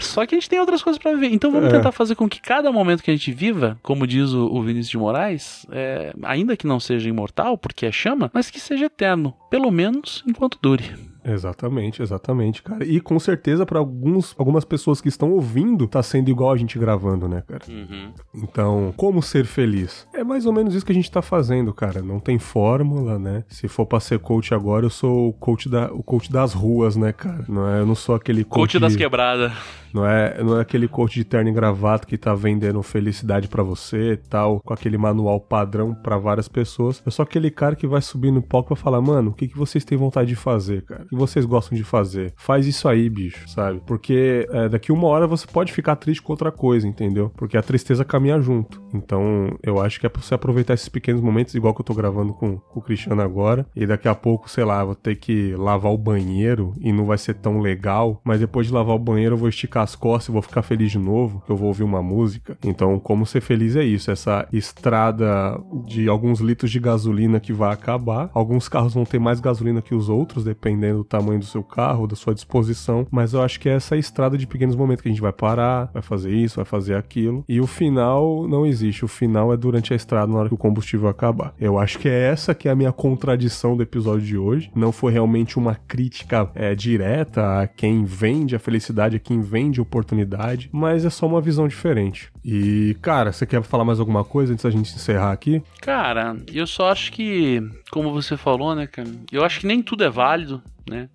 Só que a gente tem outras coisas para ver. Então vamos é. tentar fazer com que cada momento que a gente viva, como diz o o, Vinícius de Moraes, é, ainda que não seja imortal, porque é chama, mas que seja eterno, pelo menos enquanto dure. Exatamente, exatamente, cara. E com certeza para alguns algumas pessoas que estão ouvindo, tá sendo igual a gente gravando, né, cara? Uhum. Então, como ser feliz? É mais ou menos isso que a gente tá fazendo, cara. Não tem fórmula, né? Se for pra ser coach agora, eu sou o coach, da, o coach das ruas, né, cara? Não é, eu não sou aquele coach. Coach das quebradas. Não é, não é aquele coach de terno e gravata que tá vendendo felicidade para você e tal, com aquele manual padrão para várias pessoas. Eu sou aquele cara que vai subir no palco pra falar, mano, o que, que vocês têm vontade de fazer, cara? Vocês gostam de fazer? Faz isso aí, bicho, sabe? Porque é, daqui uma hora você pode ficar triste com outra coisa, entendeu? Porque a tristeza caminha junto. Então, eu acho que é pra você aproveitar esses pequenos momentos, igual que eu tô gravando com, com o Cristiano agora. E daqui a pouco, sei lá, vou ter que lavar o banheiro e não vai ser tão legal. Mas depois de lavar o banheiro, eu vou esticar as costas e vou ficar feliz de novo. Eu vou ouvir uma música. Então, como ser feliz é isso. Essa estrada de alguns litros de gasolina que vai acabar. Alguns carros vão ter mais gasolina que os outros, dependendo tamanho do seu carro, da sua disposição, mas eu acho que é essa estrada de pequenos momentos que a gente vai parar, vai fazer isso, vai fazer aquilo, e o final não existe, o final é durante a estrada, na hora que o combustível acabar. Eu acho que é essa que é a minha contradição do episódio de hoje, não foi realmente uma crítica é, direta a quem vende a felicidade, a quem vende oportunidade, mas é só uma visão diferente. E, cara, você quer falar mais alguma coisa antes da gente encerrar aqui? Cara, eu só acho que, como você falou, né, cara, eu acho que nem tudo é válido, né?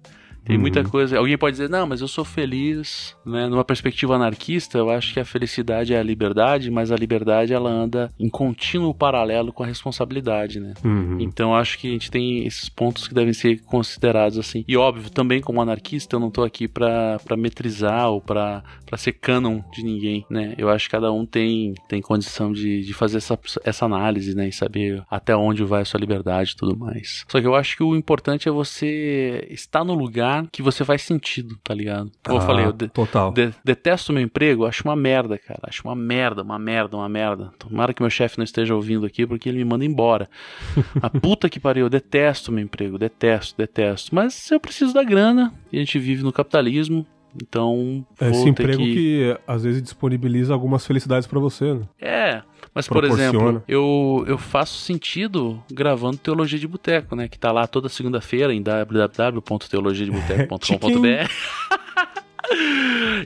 Tem uhum. muita coisa. Alguém pode dizer, não, mas eu sou feliz, né? Numa perspectiva anarquista, eu acho que a felicidade é a liberdade, mas a liberdade ela anda em contínuo paralelo com a responsabilidade, né? Uhum. Então acho que a gente tem esses pontos que devem ser considerados assim. E óbvio, também como anarquista, eu não tô aqui para metrizar ou para ser canon de ninguém, né? Eu acho que cada um tem, tem condição de, de fazer essa, essa análise, né? E saber até onde vai a sua liberdade e tudo mais. Só que eu acho que o importante é você estar no lugar lugar que você faz sentido, tá ligado? Como ah, eu falei, eu de, total. De, detesto meu emprego, acho uma merda, cara. Acho uma merda, uma merda, uma merda. Tomara que meu chefe não esteja ouvindo aqui porque ele me manda embora. a puta que pariu, eu detesto meu emprego, detesto, detesto. Mas eu preciso da grana e a gente vive no capitalismo. Então, é esse emprego que... que... às vezes disponibiliza algumas felicidades para você. Né? É, mas por exemplo, eu, eu faço sentido gravando Teologia de Boteco, né, que tá lá toda segunda-feira em www.teologiadeboteco.com.br.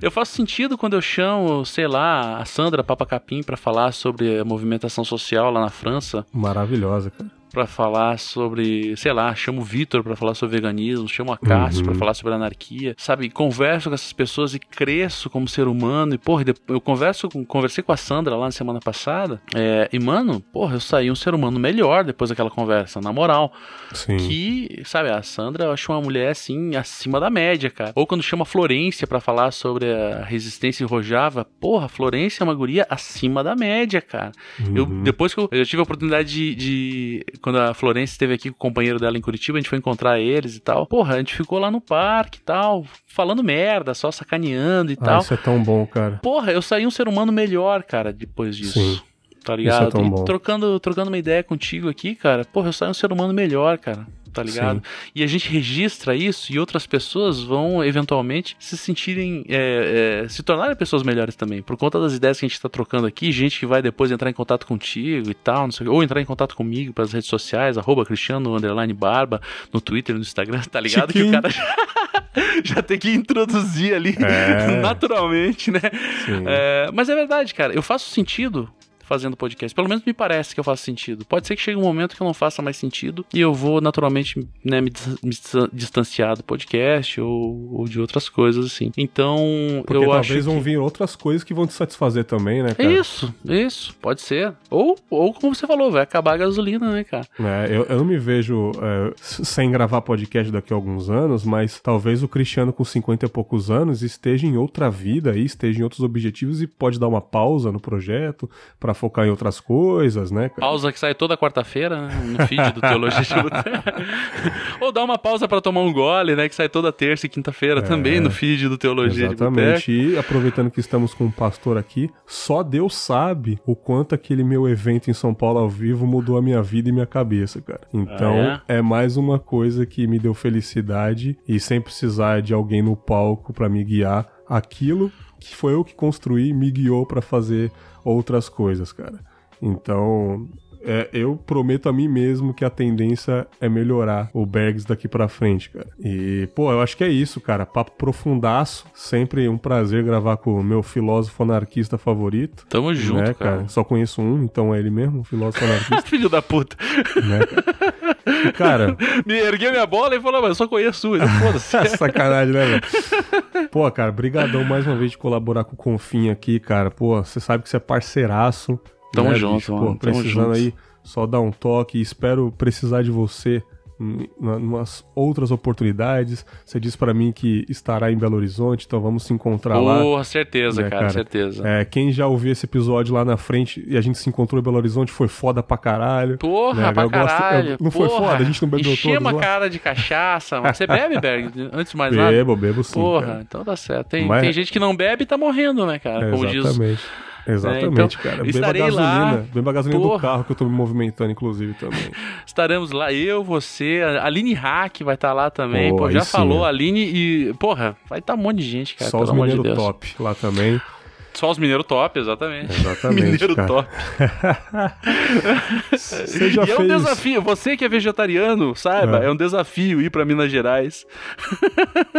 Eu faço sentido quando eu chamo, sei lá, a Sandra Papa Capim para falar sobre a movimentação social lá na França. Maravilhosa, cara. Para falar sobre, sei lá, chamo o Vitor para falar sobre veganismo, chamo a Cássio uhum. para falar sobre anarquia, sabe? Converso com essas pessoas e cresço como ser humano. E, porra, eu converso com, conversei com a Sandra lá na semana passada. É, e, mano, porra, eu saí um ser humano melhor depois daquela conversa, na moral. Sim. Que, sabe, a Sandra eu acho uma mulher assim, acima da média, cara. Ou quando chama a Florência para falar sobre a resistência em Rojava, porra, Florência é uma guria acima da média, cara. Uhum. Eu, depois que eu, eu, tive a oportunidade de, de. Quando a Florência esteve aqui com o companheiro dela em Curitiba, a gente foi encontrar eles e tal. Porra, a gente ficou lá no parque e tal, falando merda, só sacaneando e ah, tal. Isso é tão bom, cara. Porra, eu saí um ser humano melhor, cara, depois disso. Sim. Tá ligado? Isso é tão bom. trocando, trocando uma ideia contigo aqui, cara, porra, eu saí um ser humano melhor, cara tá ligado? Sim. E a gente registra isso e outras pessoas vão eventualmente se sentirem, é, é, se tornarem pessoas melhores também, por conta das ideias que a gente tá trocando aqui, gente que vai depois entrar em contato contigo e tal, sei, ou entrar em contato comigo pelas redes sociais, arroba Cristiano Underline Barba, no Twitter, no Instagram, tá ligado? Chiquinho. Que o cara já, já tem que introduzir ali é. naturalmente, né? É, mas é verdade, cara, eu faço sentido fazendo podcast. Pelo menos me parece que eu faço sentido. Pode ser que chegue um momento que eu não faça mais sentido e eu vou naturalmente né, me, distanciar do podcast ou, ou, de outras coisas assim. Então, Porque eu acho. Talvez vão vir outras coisas que vão te satisfazer também, né? Cara? Isso, isso, pode ser. Ou, ou como você falou, vai acabar a gasolina, né, cara? É, eu, eu não me vejo é, sem gravar podcast daqui a alguns anos, mas talvez o Cristiano com 50 e poucos anos esteja em outra vida aí, esteja em outros objetivos e pode dar uma pausa no projeto para focar em outras coisas, né? Pausa que sai toda quarta-feira né? no feed do Teologia de Ou dá uma pausa para tomar um gole, né? Que sai toda terça e quinta-feira é, também no feed do Teologia exatamente. de E aproveitando que estamos com um pastor aqui, só Deus sabe o quanto aquele meu evento em São Paulo ao vivo mudou a minha vida e minha cabeça, cara. Então ah, é? é mais uma coisa que me deu felicidade e sem precisar de alguém no palco para me guiar aquilo que foi eu que construí me guiou para fazer outras coisas, cara. Então, é, eu prometo a mim mesmo que a tendência é melhorar o Bergs daqui pra frente, cara. E, pô, eu acho que é isso, cara. Papo profundaço. Sempre um prazer gravar com o meu filósofo anarquista favorito. Tamo né, junto, cara. cara. Só conheço um, então é ele mesmo, filósofo anarquista. Filho da puta. Né, cara? E, cara. Me erguei minha bola e falou, mas eu só conheço um. Foda-se. Sacanagem, né, velho? Pô, cara, brigadão mais uma vez de colaborar com o Confim aqui, cara. Pô, você sabe que você é parceiraço. Tamo né, junto, bicho? mano. Pô, precisando aí, só dar um toque. Espero precisar de você em umas outras oportunidades. Você disse para mim que estará em Belo Horizonte, então vamos se encontrar lá. Porra, certeza, né, cara, cara, certeza. É, quem já ouviu esse episódio lá na frente e a gente se encontrou em Belo Horizonte foi foda pra caralho. Porra, né? pra eu caralho. Gosto, eu, não porra. foi foda, a gente não bebeu Enchia uma cara de cachaça, mano. Você bebe, Berg? Antes de mais bebo, nada? Bebo, bebo sim. Porra, cara. então tá certo. Tem, Mas... tem gente que não bebe e tá morrendo, né, cara? Como exatamente. diz Exatamente, é, então, cara. Beba gasolina. Lá, beba gasolina porra. do carro que eu tô me movimentando, inclusive, também. Estaremos lá, eu, você, a Aline Hack vai estar tá lá também. Pô, Pô já falou, a Aline e. Porra, vai estar tá um monte de gente, cara. Só os mineiros de top lá também. Só os mineiros top, exatamente. Exatamente. Mineiro cara. top. Você já e fez... é um desafio. Você que é vegetariano, saiba, é, é um desafio ir para Minas Gerais.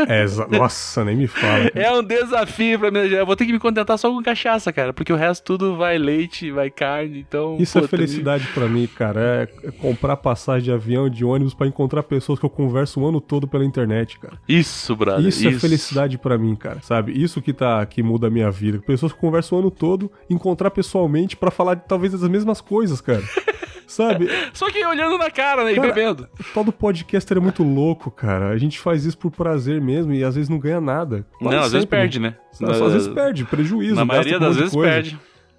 É, nossa, nem me fala. Cara. É um desafio para Minas Gerais. Eu vou ter que me contentar só com cachaça, cara, porque o resto tudo vai leite, vai carne, então. Isso pô, é felicidade tem... para mim, cara. É comprar passagem de avião, de ônibus para encontrar pessoas que eu converso o ano todo pela internet, cara. Isso, brother. Isso, é isso. é felicidade para mim, cara. Sabe? Isso que tá que muda a minha vida. Pessoas pessoas que conversam o ano todo, encontrar pessoalmente para falar de, talvez das mesmas coisas, cara. Sabe? Só que olhando na cara, né? Cara, e bebendo. Todo podcaster é muito louco, cara. A gente faz isso por prazer mesmo e às vezes não ganha nada. Quase não, às vezes perde, né? Às vezes perde, prejuízo. Na maioria das vezes perde.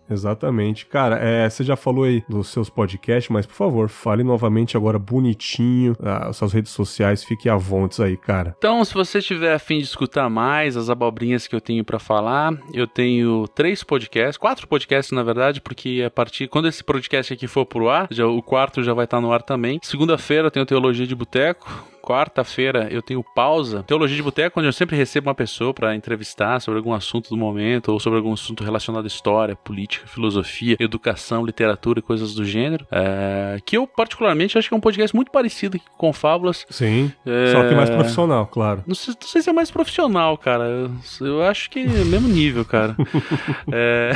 Exatamente. Cara, é, você já falou aí dos seus podcasts, mas por favor, fale novamente agora bonitinho ah, as suas redes sociais, fique à vontade aí, cara. Então, se você tiver afim de escutar mais as abobrinhas que eu tenho para falar, eu tenho três podcasts, quatro podcasts na verdade, porque a partir quando esse podcast aqui for pro ar, já, o quarto já vai estar tá no ar também. Segunda-feira eu tenho Teologia de Boteco quarta-feira eu tenho pausa. Teologia de Boteco, onde eu sempre recebo uma pessoa para entrevistar sobre algum assunto do momento ou sobre algum assunto relacionado à história, política, filosofia, educação, literatura e coisas do gênero. É, que eu, particularmente, acho que é um podcast muito parecido com Fábulas. Sim. É... Só que mais profissional, claro. Não sei, não sei, se é mais profissional, cara. Eu, eu acho que é mesmo nível, cara. é...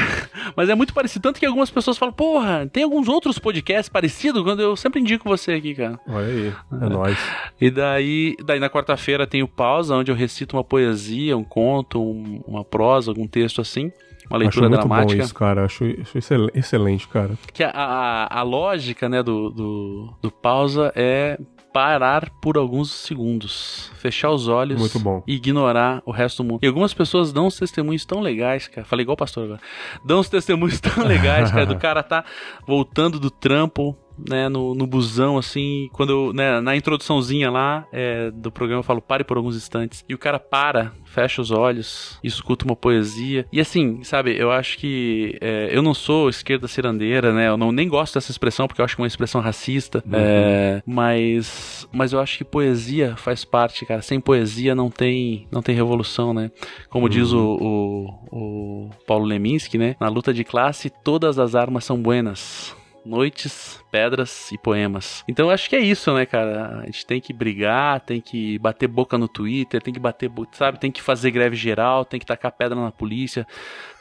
Mas é muito parecido. Tanto que algumas pessoas falam, porra, tem alguns outros podcasts parecidos quando eu sempre indico você aqui, cara. Olha aí, é, é nóis. E daí, daí na quarta-feira tem o Pausa, onde eu recito uma poesia, um conto, um, uma prosa, algum texto assim uma leitura acho muito dramática. Bom isso, cara. Acho, acho excelente, cara. Que a, a, a lógica, né, do, do, do pausa é parar por alguns segundos, fechar os olhos e ignorar o resto do mundo. E algumas pessoas dão uns testemunhos tão legais, cara. Falei igual o pastor agora. Dão uns testemunhos tão legais, cara, do cara tá voltando do trampo, né, no, no busão, assim, quando eu, né, na introduçãozinha lá é, do programa eu falo pare por alguns instantes, e o cara para, fecha os olhos, escuta uma poesia, e assim, sabe, eu acho que é, eu não sou esquerda cirandeira, né, eu não, nem gosto dessa expressão, porque eu acho que é uma expressão racista, uhum. é, mas, mas eu acho que poesia faz parte, cara, sem poesia não tem, não tem revolução, né, como uhum. diz o, o, o Paulo Leminski, né, na luta de classe todas as armas são buenas, noites, pedras e poemas. Então acho que é isso, né, cara? A gente tem que brigar, tem que bater boca no Twitter, tem que bater, sabe, tem que fazer greve geral, tem que tacar pedra na polícia,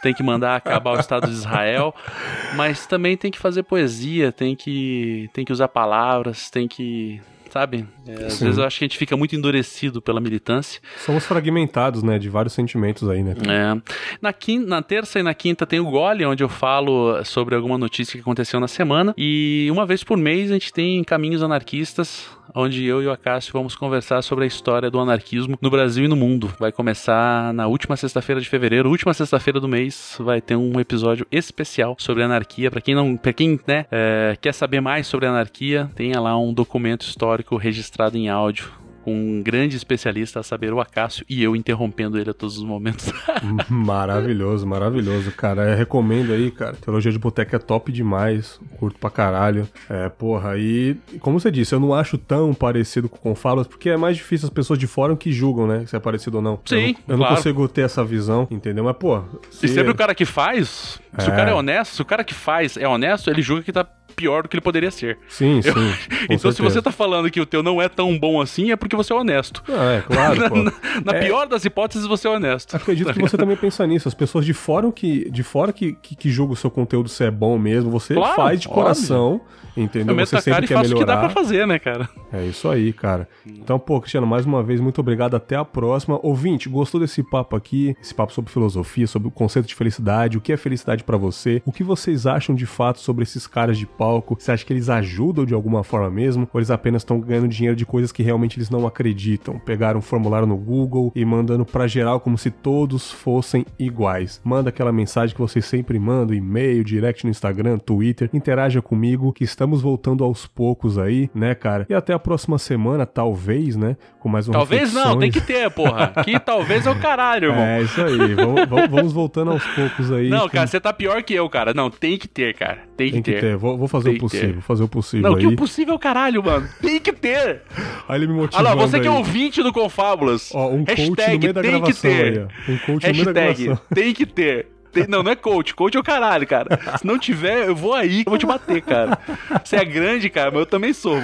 tem que mandar acabar o Estado de Israel, mas também tem que fazer poesia, tem que tem que usar palavras, tem que sabe? É, às vezes eu acho que a gente fica muito endurecido pela militância. Somos fragmentados, né, de vários sentimentos aí, né? É. Na, quinta, na terça e na quinta tem o Gole, onde eu falo sobre alguma notícia que aconteceu na semana. E uma vez por mês a gente tem Caminhos Anarquistas, onde eu e o Acácio vamos conversar sobre a história do anarquismo no Brasil e no mundo. Vai começar na última sexta-feira de fevereiro, última sexta-feira do mês, vai ter um episódio especial sobre anarquia. Para quem não, para quem né, é, quer saber mais sobre anarquia, tenha lá um documento histórico registrado em áudio com um grande especialista, a saber, o Acácio, e eu interrompendo ele a todos os momentos. maravilhoso, maravilhoso, cara. Eu recomendo aí, cara. Teologia de Boteca é top demais, curto pra caralho. É, porra, e como você disse, eu não acho tão parecido com Confalas, porque é mais difícil as pessoas de fora que julgam, né, se é parecido ou não. Sim, Eu, não, eu claro. não consigo ter essa visão, entendeu? Mas, pô... Se... E sempre o cara que faz, se é. o cara é honesto, se o cara que faz é honesto, ele julga que tá pior do que ele poderia ser. Sim, sim. então, certeza. se você tá falando que o teu não é tão bom assim, é porque você é honesto. Ah, é, claro. na, na é... pior das hipóteses, você é honesto. Acredito que você também pensa nisso. As pessoas de fora que, de fora que, que, que julgam o seu conteúdo se é bom mesmo, você claro, faz de coração. Óbvio. Entendeu? Eu você sempre quer melhorar. o que dá pra fazer, né, cara? É isso aí, cara. Então, pô, Cristiano, mais uma vez, muito obrigado. Até a próxima. Ouvinte, gostou desse papo aqui? Esse papo sobre filosofia, sobre o conceito de felicidade, o que é felicidade para você? O que vocês acham de fato sobre esses caras de palco? Você acha que eles ajudam de alguma forma mesmo? Ou eles apenas estão ganhando dinheiro de coisas que realmente eles não acreditam? Pegaram um formulário no Google e mandando pra geral como se todos fossem iguais. Manda aquela mensagem que vocês sempre mandam, e-mail, direct no Instagram, Twitter. Interaja comigo, que estamos voltando aos poucos aí, né, cara? E até a próxima semana, talvez, né? Com mais uma Talvez não, tem que ter, porra. Que talvez é o caralho, irmão. É, isso aí. vamos, vamos, voltando aos poucos aí. Não, cara, você tá pior que eu, cara. Não, tem que ter, cara. Tem que, tem que ter. ter. Vou, vou fazer tem o possível, vou fazer o possível Não, aí. que o possível é o caralho, mano. Tem que ter. Aí ele me motivou. Olha lá, você aí. que é ouvinte do Confábulas. Ó, um Hashtag coach no meio da tem que ter. Aí, um coach Hashtag no meio da gravação. tem que ter. Tem, não, não é coach. Coach é o caralho, cara. Se não tiver, eu vou aí que eu vou te bater, cara. Você é grande, cara, mas eu também sou.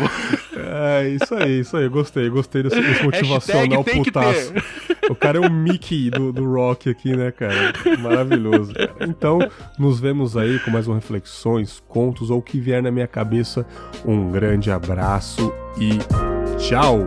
É, isso aí, isso aí. Gostei, gostei desse, desse motivacional putaço. O cara é o Mickey do, do rock aqui, né, cara? Maravilhoso. Então, nos vemos aí com mais um reflexões, contos ou o que vier na minha cabeça. Um grande abraço e tchau!